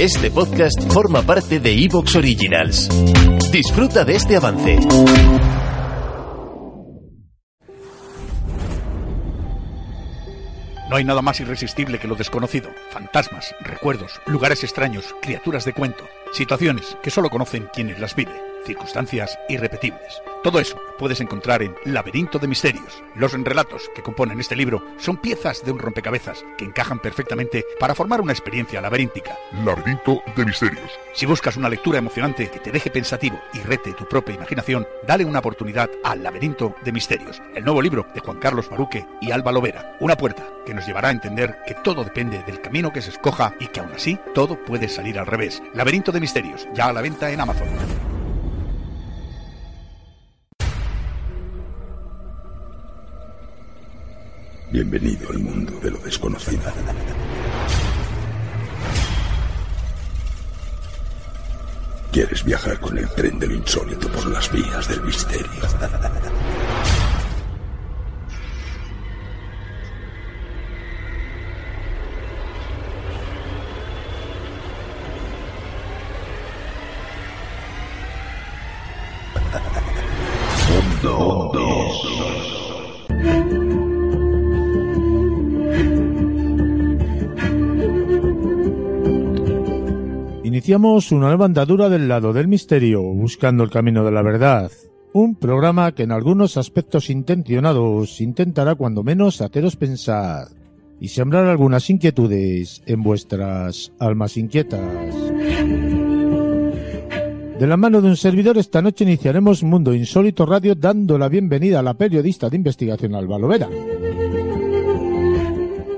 Este podcast forma parte de Evox Originals. Disfruta de este avance. No hay nada más irresistible que lo desconocido. Fantasmas, recuerdos, lugares extraños, criaturas de cuento, situaciones que solo conocen quienes las viven circunstancias irrepetibles. Todo eso puedes encontrar en Laberinto de Misterios. Los relatos que componen este libro son piezas de un rompecabezas que encajan perfectamente para formar una experiencia laberíntica. Laberinto de Misterios. Si buscas una lectura emocionante que te deje pensativo y rete tu propia imaginación, dale una oportunidad al Laberinto de Misterios, el nuevo libro de Juan Carlos Baruque y Alba Lovera. Una puerta que nos llevará a entender que todo depende del camino que se escoja y que aún así todo puede salir al revés. Laberinto de Misterios, ya a la venta en Amazon. Bienvenido al mundo de lo desconocido. ¿Quieres viajar con el tren de lo insólito por las vías del misterio? Iniciamos una nueva andadura del lado del misterio, buscando el camino de la verdad. Un programa que en algunos aspectos intencionados intentará cuando menos haceros pensar y sembrar algunas inquietudes en vuestras almas inquietas. De la mano de un servidor, esta noche iniciaremos Mundo Insólito Radio dando la bienvenida a la periodista de investigación Alba Lovera.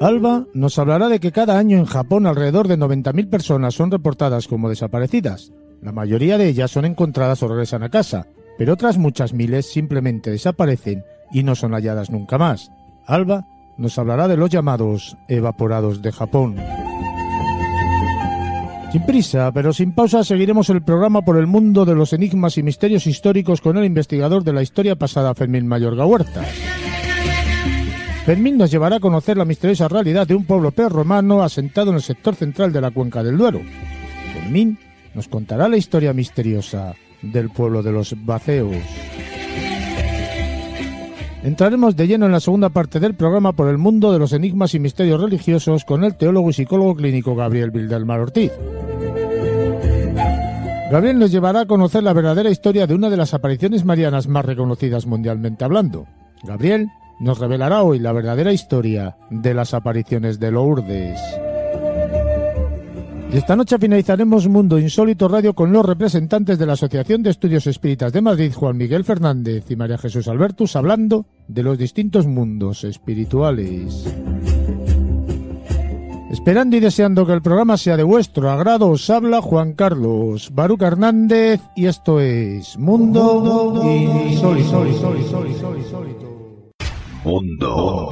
Alba nos hablará de que cada año en Japón alrededor de 90.000 personas son reportadas como desaparecidas. La mayoría de ellas son encontradas o regresan a casa, pero otras muchas miles simplemente desaparecen y no son halladas nunca más. Alba nos hablará de los llamados evaporados de Japón. Sin prisa, pero sin pausa, seguiremos el programa por el mundo de los enigmas y misterios históricos con el investigador de la historia pasada, Fermín Mayorga Huerta. Fermín nos llevará a conocer la misteriosa realidad de un pueblo romano asentado en el sector central de la cuenca del Duero. Fermín nos contará la historia misteriosa del pueblo de los Baceos. Entraremos de lleno en la segunda parte del programa por el mundo de los enigmas y misterios religiosos con el teólogo y psicólogo clínico Gabriel Vildelmar Ortiz. Gabriel nos llevará a conocer la verdadera historia de una de las apariciones marianas más reconocidas mundialmente hablando. Gabriel nos revelará hoy la verdadera historia de las apariciones de Lourdes. Y esta noche finalizaremos Mundo Insólito Radio con los representantes de la Asociación de Estudios Espíritas de Madrid, Juan Miguel Fernández y María Jesús Albertus, hablando de los distintos mundos espirituales. Esperando y deseando que el programa sea de vuestro agrado, os habla Juan Carlos Baruca Hernández y esto es Mundo Insólito. Mundo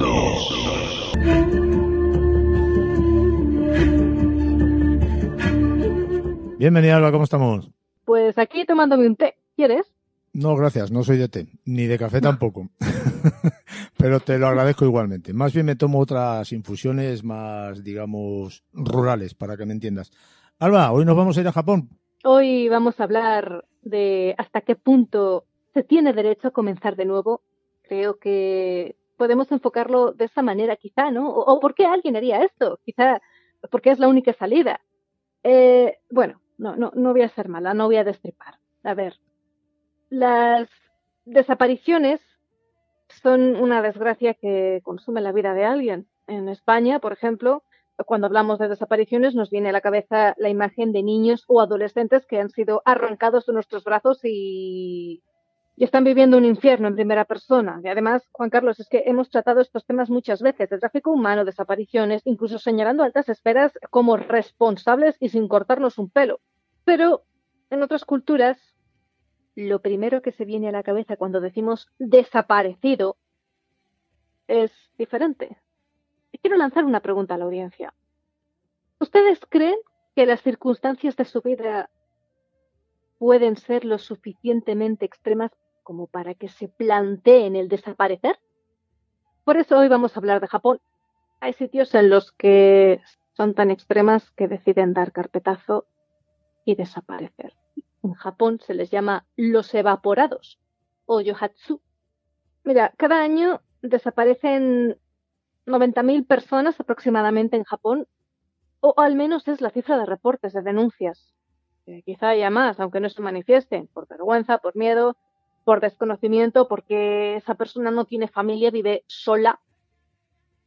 Bienvenida, Alba, ¿cómo estamos? Pues aquí tomándome un té. ¿Quieres? No, gracias, no soy de té, ni de café tampoco. Pero te lo agradezco igualmente. Más bien me tomo otras infusiones más, digamos, rurales, para que me entiendas. Alba, hoy nos vamos a ir a Japón. Hoy vamos a hablar de hasta qué punto se tiene derecho a comenzar de nuevo. Creo que podemos enfocarlo de esa manera, quizá, ¿no? O, por qué alguien haría esto, quizá porque es la única salida. Eh, bueno, no, no, no voy a ser mala, no voy a destripar. A ver, las desapariciones son una desgracia que consume la vida de alguien. En España, por ejemplo, cuando hablamos de desapariciones nos viene a la cabeza la imagen de niños o adolescentes que han sido arrancados de nuestros brazos y, y están viviendo un infierno en primera persona. Y además, Juan Carlos, es que hemos tratado estos temas muchas veces, de tráfico humano, desapariciones, incluso señalando altas esferas como responsables y sin cortarnos un pelo. Pero en otras culturas, lo primero que se viene a la cabeza cuando decimos desaparecido es diferente. Y quiero lanzar una pregunta a la audiencia. ¿Ustedes creen que las circunstancias de su vida pueden ser lo suficientemente extremas como para que se planteen el desaparecer? Por eso hoy vamos a hablar de Japón. Hay sitios en los que son tan extremas que deciden dar carpetazo y desaparecer. En Japón se les llama los evaporados o yohatsu. Mira, cada año desaparecen 90.000 personas aproximadamente en Japón, o al menos es la cifra de reportes, de denuncias. Quizá haya más, aunque no se manifiesten, por vergüenza, por miedo, por desconocimiento, porque esa persona no tiene familia, vive sola.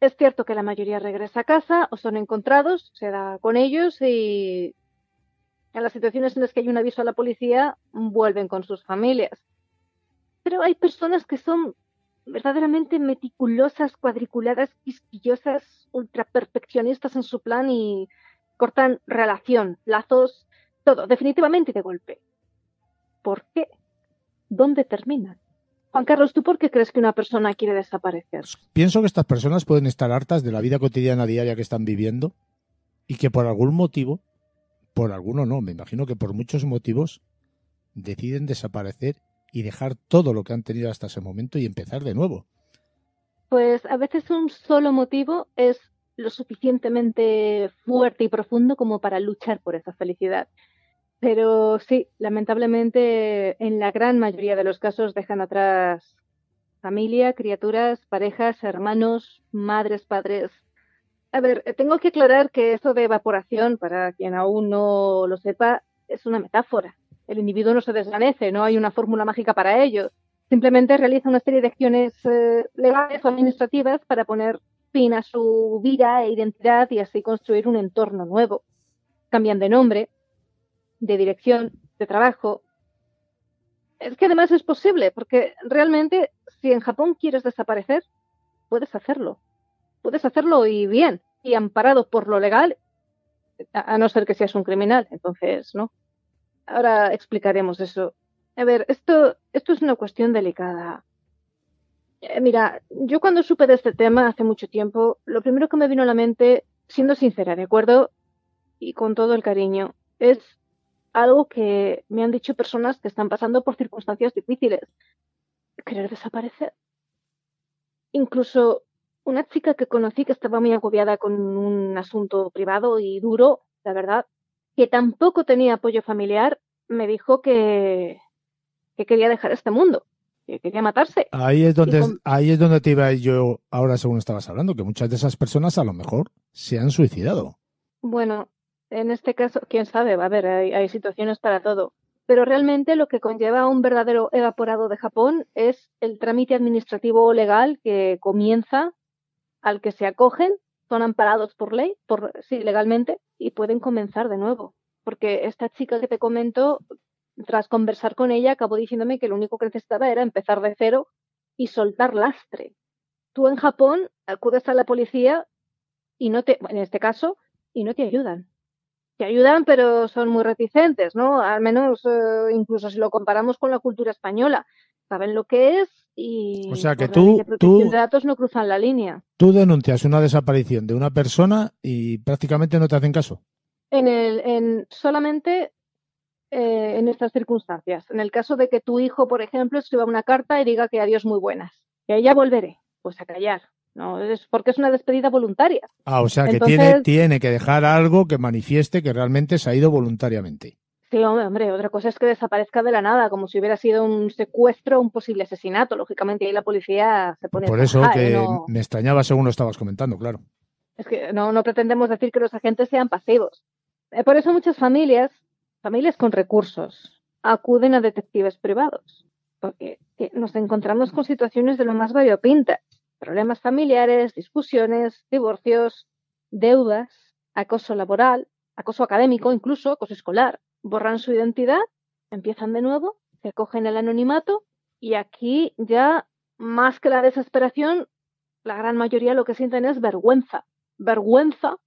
Es cierto que la mayoría regresa a casa o son encontrados, se da con ellos y en las situaciones en las que hay un aviso a la policía vuelven con sus familias. Pero hay personas que son verdaderamente meticulosas, cuadriculadas, quisquillosas, ultra perfeccionistas en su plan y cortan relación, lazos, todo, definitivamente de golpe. ¿Por qué? ¿Dónde terminan? Juan Carlos, ¿tú por qué crees que una persona quiere desaparecer? Pienso que estas personas pueden estar hartas de la vida cotidiana diaria que están viviendo y que por algún motivo, por alguno no, me imagino que por muchos motivos, deciden desaparecer y dejar todo lo que han tenido hasta ese momento y empezar de nuevo. Pues a veces un solo motivo es lo suficientemente fuerte y profundo como para luchar por esa felicidad. Pero sí, lamentablemente en la gran mayoría de los casos dejan atrás familia, criaturas, parejas, hermanos, madres, padres. A ver, tengo que aclarar que eso de evaporación, para quien aún no lo sepa, es una metáfora. El individuo no se desvanece, no hay una fórmula mágica para ello. Simplemente realiza una serie de acciones eh, legales o administrativas para poner fin a su vida e identidad y así construir un entorno nuevo. Cambian de nombre, de dirección, de trabajo. Es que además es posible, porque realmente si en Japón quieres desaparecer, puedes hacerlo. Puedes hacerlo y bien, y amparado por lo legal, a no ser que seas un criminal, entonces no. Ahora explicaremos eso. A ver, esto, esto es una cuestión delicada. Eh, mira, yo cuando supe de este tema hace mucho tiempo, lo primero que me vino a la mente, siendo sincera, ¿de acuerdo? Y con todo el cariño, es algo que me han dicho personas que están pasando por circunstancias difíciles. Querer desaparecer. Incluso una chica que conocí que estaba muy agobiada con un asunto privado y duro, la verdad, que tampoco tenía apoyo familiar, me dijo que, que quería dejar este mundo, que quería matarse. Ahí es donde, ahí es donde te iba yo ahora según estabas hablando, que muchas de esas personas a lo mejor se han suicidado. Bueno, en este caso, quién sabe, va a ver, hay, hay situaciones para todo. Pero realmente lo que conlleva un verdadero evaporado de Japón es el trámite administrativo legal que comienza, al que se acogen, son amparados por ley, por sí, legalmente, y pueden comenzar de nuevo. Porque esta chica que te comento, tras conversar con ella, acabó diciéndome que lo único que necesitaba era empezar de cero y soltar lastre. Tú en Japón acudes a la policía y no te, en este caso, y no te ayudan. Te ayudan, pero son muy reticentes, ¿no? Al menos, eh, incluso si lo comparamos con la cultura española. Saben lo que es y o sea que tú, tú datos no cruzan la línea. Tú denuncias una desaparición de una persona y prácticamente no te hacen caso. En el, en solamente eh, en estas circunstancias. En el caso de que tu hijo, por ejemplo, escriba una carta y diga que adiós muy buenas, que ahí ya volveré, pues a callar. No, es porque es una despedida voluntaria. Ah, o sea que tiene, tiene que dejar algo que manifieste que realmente se ha ido voluntariamente. Sí, hombre, otra cosa es que desaparezca de la nada, como si hubiera sido un secuestro o un posible asesinato. Lógicamente ahí la policía se pone... Por eso que me extrañaba según lo estabas comentando, claro. Es que no, no pretendemos decir que los agentes sean pasivos. Eh, por eso muchas familias, familias con recursos, acuden a detectives privados, porque nos encontramos con situaciones de lo más variopintas. Problemas familiares, discusiones, divorcios, deudas, acoso laboral, acoso académico, incluso acoso escolar borran su identidad, empiezan de nuevo, se acogen el anonimato Y aquí ya, más que la desesperación, la gran mayoría lo que sienten es vergüenza. Vergüenza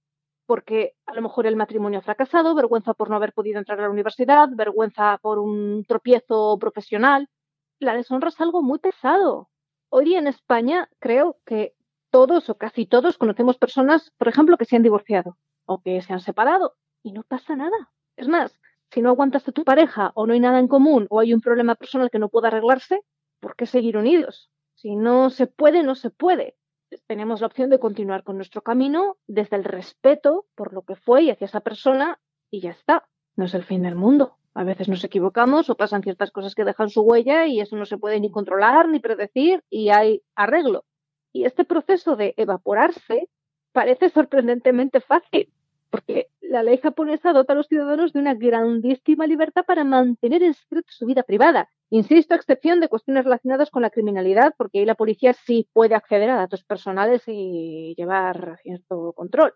porque a lo mejor el matrimonio ha fracasado, vergüenza por no haber podido entrar a la universidad, vergüenza por un tropiezo profesional. La deshonra es algo muy pesado. Hoy en España creo que todos o casi todos conocemos personas, por ejemplo, que se han divorciado o que se han separado y no pasa nada. Es más, si no aguantas a tu pareja o no hay nada en común o hay un problema personal que no pueda arreglarse, ¿por qué seguir unidos? Si no se puede, no se puede tenemos la opción de continuar con nuestro camino desde el respeto por lo que fue y hacia esa persona y ya está. No es el fin del mundo. A veces nos equivocamos o pasan ciertas cosas que dejan su huella y eso no se puede ni controlar ni predecir y hay arreglo. Y este proceso de evaporarse parece sorprendentemente fácil, porque la ley japonesa dota a los ciudadanos de una grandísima libertad para mantener en secreto su vida privada Insisto, a excepción de cuestiones relacionadas con la criminalidad, porque ahí la policía sí puede acceder a datos personales y llevar cierto control.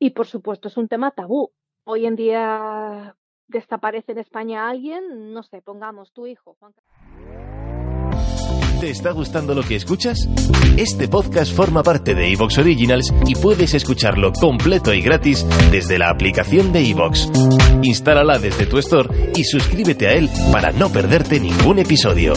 Y por supuesto es un tema tabú. Hoy en día desaparece en España alguien, no sé, pongamos tu hijo. ¿Te está gustando lo que escuchas? Este podcast forma parte de Evox Originals y puedes escucharlo completo y gratis desde la aplicación de Evox. Instálala desde tu store y suscríbete a él para no perderte ningún episodio.